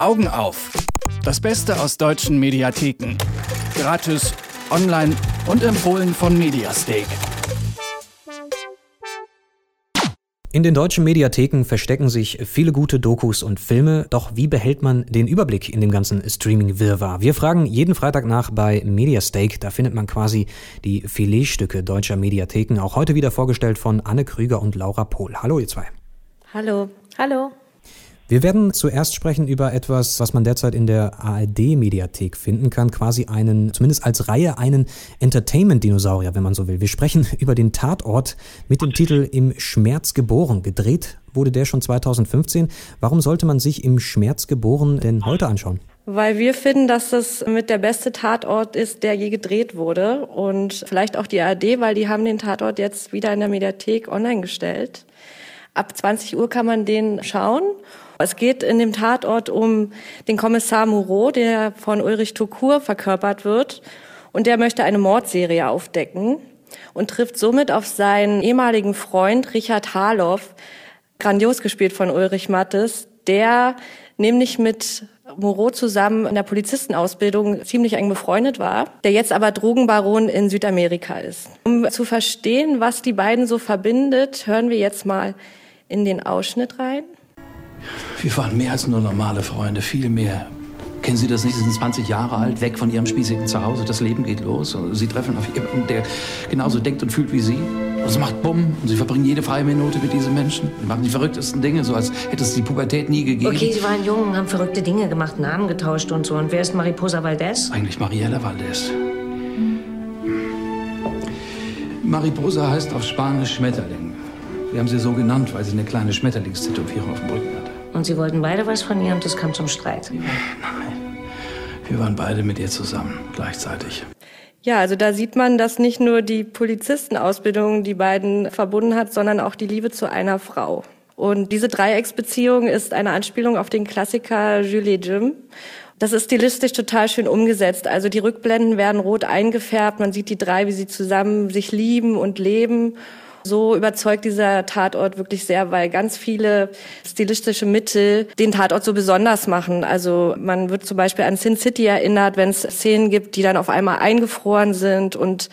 Augen auf. Das Beste aus deutschen Mediatheken. Gratis, online und empfohlen von Mediastake. In den deutschen Mediatheken verstecken sich viele gute Dokus und Filme, doch wie behält man den Überblick in dem ganzen Streaming-Wirrwarr? Wir fragen jeden Freitag nach bei Mediastake, da findet man quasi die Filetstücke deutscher Mediatheken, auch heute wieder vorgestellt von Anne Krüger und Laura Pohl. Hallo ihr zwei. Hallo. Hallo. Wir werden zuerst sprechen über etwas, was man derzeit in der ARD-Mediathek finden kann, quasi einen, zumindest als Reihe, einen Entertainment-Dinosaurier, wenn man so will. Wir sprechen über den Tatort mit dem Titel Im Schmerz geboren. Gedreht wurde der schon 2015. Warum sollte man sich Im Schmerz geboren denn heute anschauen? Weil wir finden, dass das mit der beste Tatort ist, der je gedreht wurde. Und vielleicht auch die ARD, weil die haben den Tatort jetzt wieder in der Mediathek online gestellt. Ab 20 Uhr kann man den schauen. Es geht in dem Tatort um den Kommissar Moreau, der von Ulrich Tukur verkörpert wird. Und der möchte eine Mordserie aufdecken und trifft somit auf seinen ehemaligen Freund Richard Harloff, grandios gespielt von Ulrich Mattes, der nämlich mit Moreau zusammen in der Polizistenausbildung ziemlich eng befreundet war, der jetzt aber Drogenbaron in Südamerika ist. Um zu verstehen, was die beiden so verbindet, hören wir jetzt mal in den Ausschnitt rein. Wir waren mehr als nur normale Freunde, viel mehr. Kennen Sie das nicht? Sie sind 20 Jahre alt, weg von Ihrem spießigen Zuhause. Das Leben geht los. Sie treffen auf jemanden, der genauso denkt und fühlt wie Sie. Und es macht Bumm. Und Sie verbringen jede freie Minute mit diesen Menschen. Sie machen die verrücktesten Dinge, so als hätte es die Pubertät nie gegeben. Okay, Sie waren jung, haben verrückte Dinge gemacht, Namen getauscht und so. Und wer ist Mariposa Valdez? Eigentlich Mariela Valdez. Mariposa heißt auf Spanisch Schmetterling. Wir haben sie so genannt, weil sie eine kleine Schmetterlingstätowierung auf dem Rücken hat. Und Sie wollten beide was von ihr und es kam zum Streit. Nein. Wir waren beide mit ihr zusammen, gleichzeitig. Ja, also da sieht man, dass nicht nur die Polizistenausbildung die beiden verbunden hat, sondern auch die Liebe zu einer Frau. Und diese Dreiecksbeziehung ist eine Anspielung auf den Klassiker Julie Jim. Das ist stilistisch total schön umgesetzt. Also die Rückblenden werden rot eingefärbt. Man sieht die drei, wie sie zusammen sich lieben und leben. So überzeugt dieser Tatort wirklich sehr, weil ganz viele stilistische Mittel den Tatort so besonders machen. Also man wird zum Beispiel an Sin City erinnert, wenn es Szenen gibt, die dann auf einmal eingefroren sind und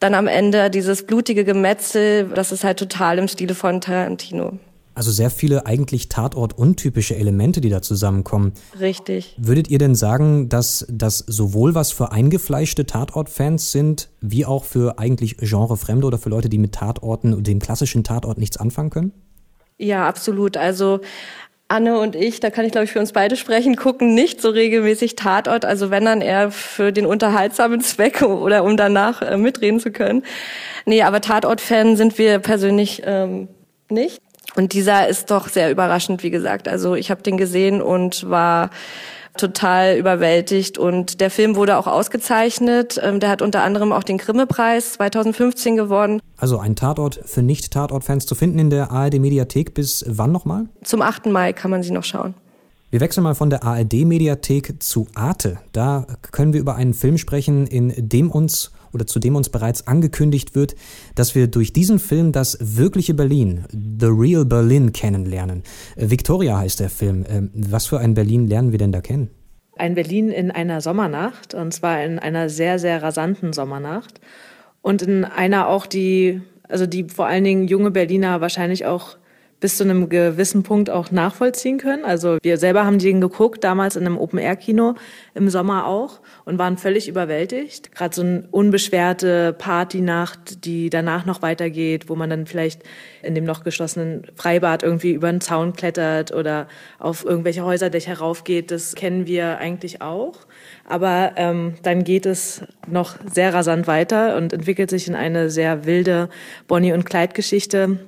dann am Ende dieses blutige Gemetzel, das ist halt total im Stile von Tarantino. Also sehr viele eigentlich Tatort-untypische Elemente, die da zusammenkommen. Richtig. Würdet ihr denn sagen, dass das sowohl was für eingefleischte Tatort-Fans sind, wie auch für eigentlich Genrefremde oder für Leute, die mit Tatorten und dem klassischen Tatort nichts anfangen können? Ja, absolut. Also Anne und ich, da kann ich glaube ich für uns beide sprechen, gucken nicht so regelmäßig Tatort, also wenn dann eher für den unterhaltsamen Zweck oder um danach äh, mitreden zu können. Nee, aber Tatort-Fan sind wir persönlich ähm, nicht. Und dieser ist doch sehr überraschend, wie gesagt. Also ich habe den gesehen und war total überwältigt. Und der Film wurde auch ausgezeichnet. Ähm, der hat unter anderem auch den Grimme-Preis 2015 gewonnen. Also ein Tatort für Nicht-Tatort-Fans zu finden in der ARD-Mediathek bis wann nochmal? Zum 8. Mai kann man sie noch schauen. Wir wechseln mal von der ARD-Mediathek zu Arte. Da können wir über einen Film sprechen, in dem uns oder zu dem uns bereits angekündigt wird, dass wir durch diesen Film das wirkliche Berlin, The Real Berlin, kennenlernen. Äh, Victoria heißt der Film. Ähm, was für ein Berlin lernen wir denn da kennen? Ein Berlin in einer Sommernacht, und zwar in einer sehr, sehr rasanten Sommernacht. Und in einer auch, die, also die vor allen Dingen junge Berliner wahrscheinlich auch bis zu einem gewissen Punkt auch nachvollziehen können. Also wir selber haben den geguckt, damals in einem Open-Air-Kino, im Sommer auch, und waren völlig überwältigt. Gerade so eine unbeschwerte Partynacht, die danach noch weitergeht, wo man dann vielleicht in dem noch geschlossenen Freibad irgendwie über einen Zaun klettert oder auf irgendwelche Häuserdächer raufgeht, das kennen wir eigentlich auch. Aber ähm, dann geht es noch sehr rasant weiter und entwickelt sich in eine sehr wilde Bonnie- und Clyde-Geschichte,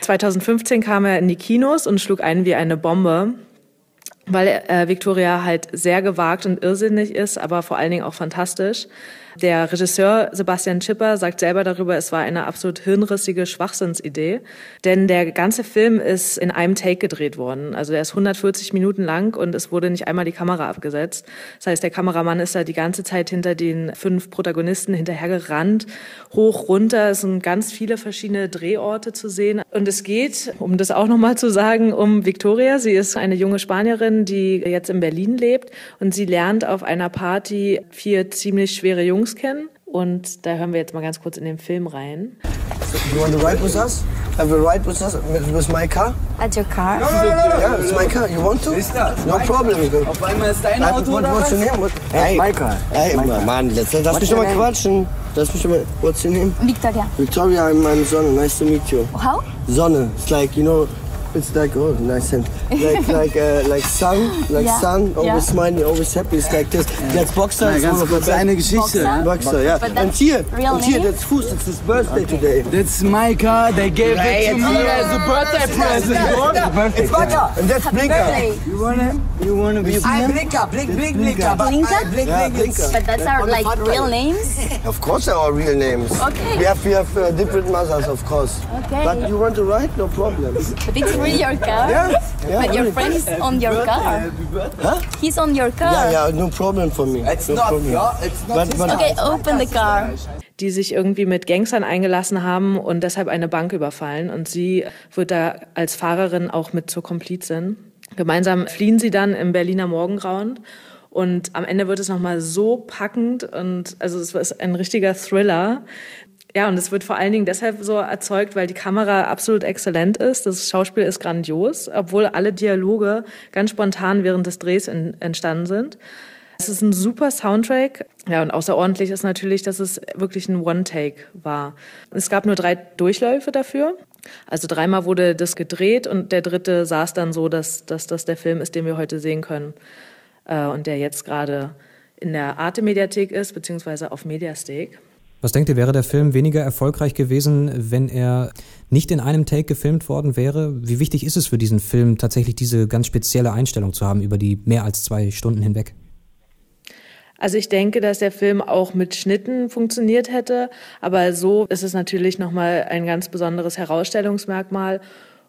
2015 kam er in die Kinos und schlug ein wie eine Bombe, weil äh, Victoria halt sehr gewagt und irrsinnig ist, aber vor allen Dingen auch fantastisch. Der Regisseur Sebastian Schipper sagt selber darüber, es war eine absolut hirnrissige Schwachsinnsidee, denn der ganze Film ist in einem Take gedreht worden. Also der ist 140 Minuten lang und es wurde nicht einmal die Kamera abgesetzt. Das heißt, der Kameramann ist da die ganze Zeit hinter den fünf Protagonisten hinterhergerannt, hoch, runter. Es sind ganz viele verschiedene Drehorte zu sehen. Und es geht, um das auch nochmal zu sagen, um Victoria. Sie ist eine junge Spanierin, Die jetzt in Berlin lebt und sie lernt auf einer Party vier ziemlich schwere Jungs kennen. Und da hören wir jetzt mal ganz kurz in den Film rein. So, you want to ride with us? Have a ride with us with, with my car? At your car? Yeah, it's my car. You want to? No problem. Auf einmal ist dein Auto what, what's was? your name? What, hey, my car. Hey, My car. Mann, lass, lass mich doch mal quatschen. Lass mich doch mal. What's your name? Victoria. Victoria, I'm, I'm Sonne. Nice to meet you. How? Sonne. It's like, you know, it's like, oh, nice and Like, like, uh, like sun, like Yeah. sun, always Yeah. smiling, always happy. It's like this. That's Boxer. Na, is ganz one kurz eine Geschichte. Boxer? Boxer, yeah. But And here, real and here, that's Fuß. It's his birthday today. That's my car. They gave it to me as a birthday present. It's Blinker. And that's Blinker. You wanna, you wanna be I'm Blinker, blink, blink, blinker. Blinker? Blink, blink, Blinker. But that's our like real names? Of course, they're our real names. Okay. We have we have uh, different mothers, of course. Okay. But you want to write? No problem. But it's really your car? Yeah. Yeah. But your friend is on your car. Huh? He's on your car. Yeah, yeah. No problem for me. It's no not problem. your- it's not But, but Okay, open the car. die sich irgendwie mit Gangstern eingelassen haben und deshalb eine Bank überfallen. Und sie wird da als Fahrerin auch mit zur Komplizin. Gemeinsam fliehen sie dann im Berliner Morgengrauen. Und am Ende wird es nochmal so packend und also es ist ein richtiger Thriller. Ja, und es wird vor allen Dingen deshalb so erzeugt, weil die Kamera absolut exzellent ist. Das Schauspiel ist grandios, obwohl alle Dialoge ganz spontan während des Drehs in, entstanden sind. Es ist ein super Soundtrack. Ja, und außerordentlich ist natürlich, dass es wirklich ein One-Take war. Es gab nur drei Durchläufe dafür. Also dreimal wurde das gedreht und der dritte saß dann so, dass, dass das der Film ist, den wir heute sehen können. Äh, und der jetzt gerade in der Arte-Mediathek ist, beziehungsweise auf Mediasteak. Was denkt ihr, wäre der Film weniger erfolgreich gewesen, wenn er nicht in einem Take gefilmt worden wäre? Wie wichtig ist es für diesen Film, tatsächlich diese ganz spezielle Einstellung zu haben über die mehr als zwei Stunden hinweg? Also ich denke, dass der Film auch mit Schnitten funktioniert hätte, aber so ist es natürlich nochmal ein ganz besonderes Herausstellungsmerkmal,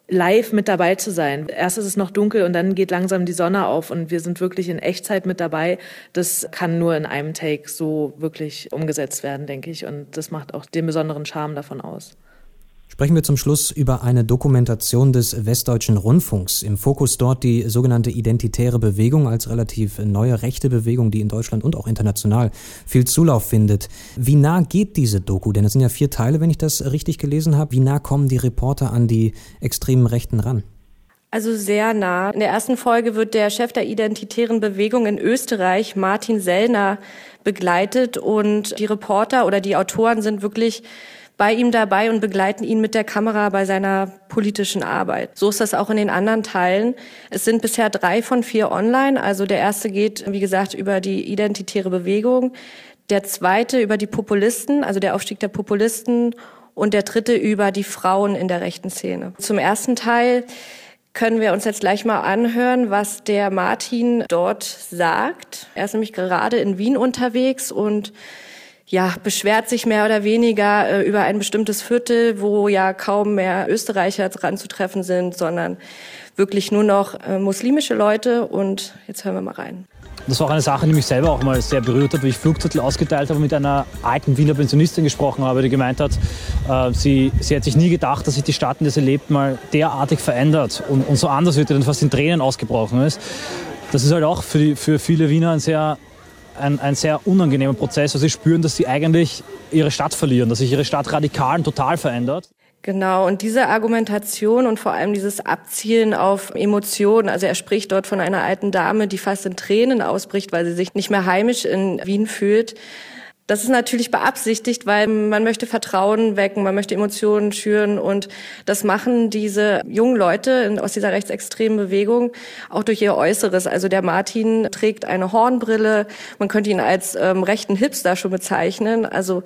live mit dabei zu sein. Erst ist es noch dunkel und dann geht langsam die Sonne auf und wir sind wirklich in Echtzeit mit dabei. Das kann nur in einem Take so wirklich umgesetzt werden, denke ich. Und das macht auch den besonderen Charme davon aus. Sprechen wir zum Schluss über eine Dokumentation des Westdeutschen Rundfunks. Im Fokus dort die sogenannte Identitäre Bewegung als relativ neue rechte Bewegung, die in Deutschland und auch international viel Zulauf findet. Wie nah geht diese Doku? Denn es sind ja vier Teile, wenn ich das richtig gelesen habe. Wie nah kommen die Reporter an die extremen Rechten ran? Also sehr nah. In der ersten Folge wird der Chef der identitären Bewegung in Österreich, Martin Sellner, begleitet und die Reporter oder die Autoren sind wirklich bei ihm dabei und begleiten ihn mit der Kamera bei seiner politischen Arbeit. So ist das auch in den anderen Teilen. Es sind bisher drei von vier online. Also der erste geht, wie gesagt, über die identitäre Bewegung. Der zweite über die Populisten, also der Aufstieg der Populisten. Und der dritte über die Frauen in der rechten Szene. Zum ersten Teil können wir uns jetzt gleich mal anhören, was der Martin dort sagt. Er ist nämlich gerade in Wien unterwegs und ja, beschwert sich mehr oder weniger äh, über ein bestimmtes Viertel, wo ja kaum mehr Österreicher dran zu treffen sind, sondern wirklich nur noch äh, muslimische Leute. Und jetzt hören wir mal rein. Das war auch eine Sache, die mich selber auch mal sehr berührt hat, wie ich Flugzettel ausgeteilt habe und mit einer alten Wiener Pensionistin gesprochen habe, die gemeint hat, äh, sie, sie hat sich nie gedacht, dass sich die Stadt, in der sie lebt, mal derartig verändert und, und so anders wird, und fast in Tränen ausgebrochen ist. Das ist halt auch für, die, für viele Wiener ein sehr, ein, ein sehr unangenehmer Prozess, weil sie spüren, dass sie eigentlich ihre Stadt verlieren, dass sich ihre Stadt radikal und total verändert. Genau, und diese Argumentation und vor allem dieses Abzielen auf Emotionen, also er spricht dort von einer alten Dame, die fast in Tränen ausbricht, weil sie sich nicht mehr heimisch in Wien fühlt. Das ist natürlich beabsichtigt, weil man möchte Vertrauen wecken, man möchte Emotionen schüren und das machen diese jungen Leute aus dieser rechtsextremen Bewegung auch durch ihr Äußeres. Also der Martin trägt eine Hornbrille, man könnte ihn als ähm, rechten Hipster schon bezeichnen. Also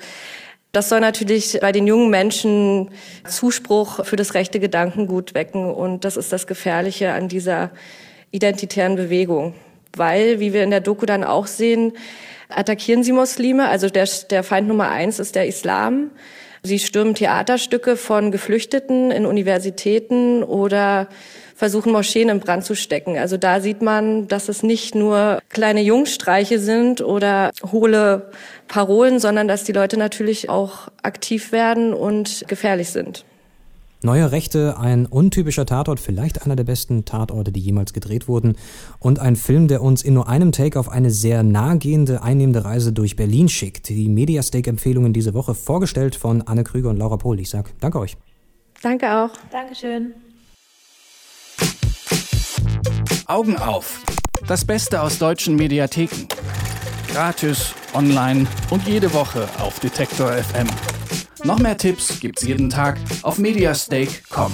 das soll natürlich bei den jungen Menschen Zuspruch für das rechte Gedankengut wecken. Und das ist das Gefährliche an dieser identitären Bewegung. Weil, wie wir in der Doku dann auch sehen, attackieren sie Muslime. Also der, der Feind Nummer eins ist der Islam. Sie stürmen Theaterstücke von Geflüchteten in Universitäten oder versuchen Moscheen in Brand zu stecken. Also da sieht man, dass es nicht nur kleine Jungstreiche sind oder hohle Parolen, sondern dass die Leute natürlich auch aktiv werden und gefährlich sind. Neue Rechte, ein untypischer Tatort, vielleicht einer der besten Tatorte, die jemals gedreht wurden. Und ein Film, der uns in nur einem Take auf eine sehr nahegehende, einnehmende Reise durch Berlin schickt. Die Mediastake-Empfehlungen diese Woche vorgestellt von Anne Krüger und Laura Pohl. Ich sag danke euch. Danke auch. Dankeschön. Augen auf. Das Beste aus deutschen Mediatheken. Gratis, online und jede Woche auf Detektor FM. Noch mehr Tipps gibt's jeden Tag auf mediastake.com.